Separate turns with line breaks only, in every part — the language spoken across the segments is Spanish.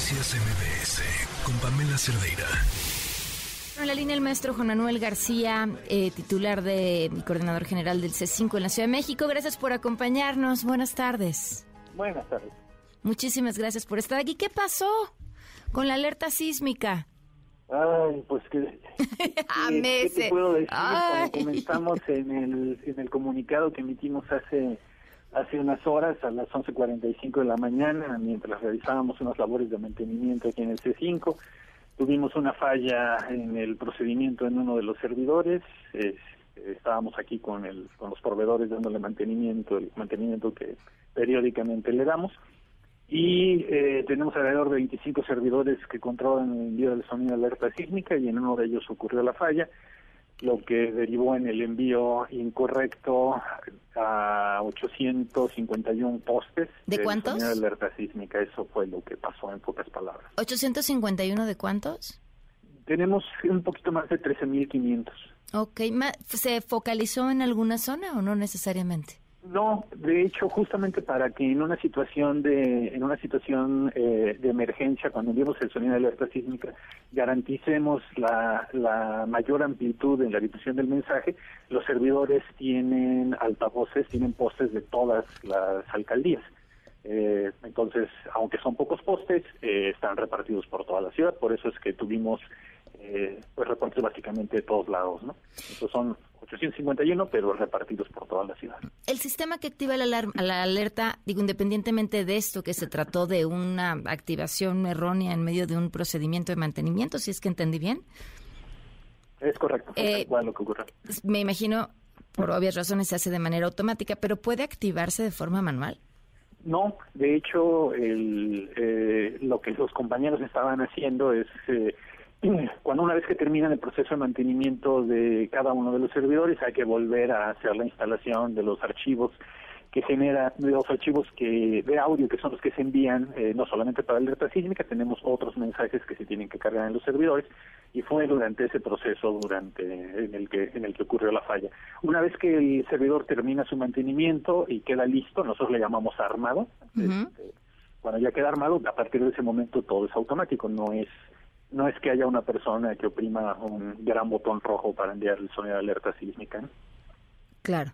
Noticias MBS con Pamela Cerdeira.
En la línea el maestro Juan Manuel García, eh, titular de coordinador general del C5 en la Ciudad de México. Gracias por acompañarnos. Buenas tardes.
Buenas tardes.
Muchísimas gracias por estar aquí. ¿Qué pasó con la alerta sísmica?
Ay, pues que...
A
¿qué-
meses.
¿Qué te puedo decir?
Ay.
Como comentamos en el, en el comunicado que emitimos hace hace unas horas, a las 11.45 de la mañana, mientras realizábamos unas labores de mantenimiento aquí en el C5, tuvimos una falla en el procedimiento en uno de los servidores. estábamos aquí con, el, con los proveedores dándole mantenimiento, el mantenimiento que periódicamente le damos. Y eh, tenemos alrededor de 25 servidores que controlan el envío del sonido de alerta sísmica y en uno de ellos ocurrió la falla, lo que derivó en el envío incorrecto a 851 postes.
¿De
del
cuántos?
de alerta sísmica. Eso fue lo que pasó en pocas palabras.
¿851 de cuántos?
Tenemos un poquito más de 13.500.
Ok, ¿se focalizó en alguna zona o no necesariamente?
No, de hecho, justamente para que en una situación de en una situación eh, de emergencia, cuando enviamos el sonido de alerta sísmica, garanticemos la, la mayor amplitud en la difusión del mensaje, los servidores tienen altavoces, tienen postes de todas las alcaldías. Eh, entonces, aunque son pocos postes, eh, están repartidos por toda la ciudad, por eso es que tuvimos eh, pues reportes básicamente de todos lados, ¿no? Son 851, pero repartidos por toda la ciudad.
El sistema que activa la, alar- la alerta, digo, independientemente de esto, que se trató de una activación errónea en medio de un procedimiento de mantenimiento, si es que entendí bien,
Es correcto,
Eh,
lo que ocurrió.
me imagino, por obvias razones, se hace de manera automática, pero ¿puede activarse de forma manual?
No, de hecho, el, eh, lo que los compañeros estaban haciendo es, eh, cuando una vez que terminan el proceso de mantenimiento de cada uno de los servidores, hay que volver a hacer la instalación de los archivos que genera de los archivos que de audio que son los que se envían eh, no solamente para la alerta sísmica tenemos otros mensajes que se tienen que cargar en los servidores y fue durante ese proceso durante en el que en el que ocurrió la falla una vez que el servidor termina su mantenimiento y queda listo nosotros le llamamos armado. Este, cuando ya queda armado a partir de ese momento todo es automático no es no es que haya una persona que oprima un gran botón rojo para enviar el sonido de alerta sísmica.
Claro.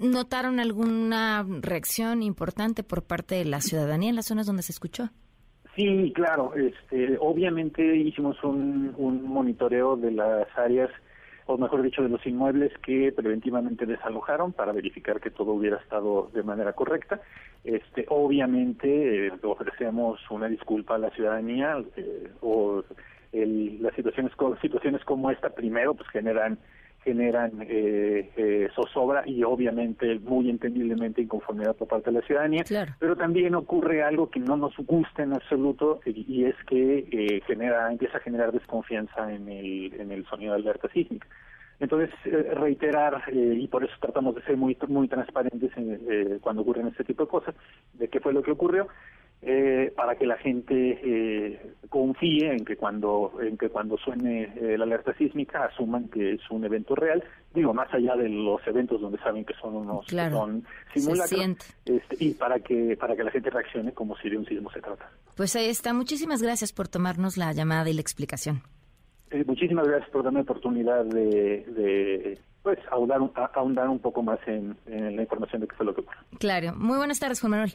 ¿Notaron alguna reacción importante por parte de la ciudadanía en las zonas donde se escuchó?
Sí, claro. Este, obviamente hicimos un, un monitoreo de las áreas, o mejor dicho, de los inmuebles que preventivamente desalojaron para verificar que todo hubiera estado de manera correcta. Este, obviamente eh, ofrecemos una disculpa a la ciudadanía eh, o el- las situaciones situaciones como esta primero pues generan generan eh, eh, zozobra y obviamente muy entendiblemente inconformidad por parte de la ciudadanía
Claro.
pero también ocurre algo que no nos gusta en absoluto y, y es que eh, genera empieza a generar desconfianza en el en el sonido de alerta sísmica entonces eh, reiterar eh, y por eso tratamos de ser muy muy transparentes en, eh, cuando ocurren este tipo de cosas de qué fue lo que ocurrió eh, para que la gente eh, confíe en que cuando en que cuando suene eh, la alerta sísmica asuman que es un evento real digo más allá de los eventos donde saben que son unos que son simulacros este, y para que para que la gente reaccione como si de un sismo se trata.
Pues ahí está. Muchísimas gracias por tomarnos la llamada y la explicación.
Eh, muchísimas gracias por darme la oportunidad de, de pues ahondar, ahondar un poco más en, en la información de qué fue lo que ocurrió.
Claro. Muy buenas tardes, Juan Manuel.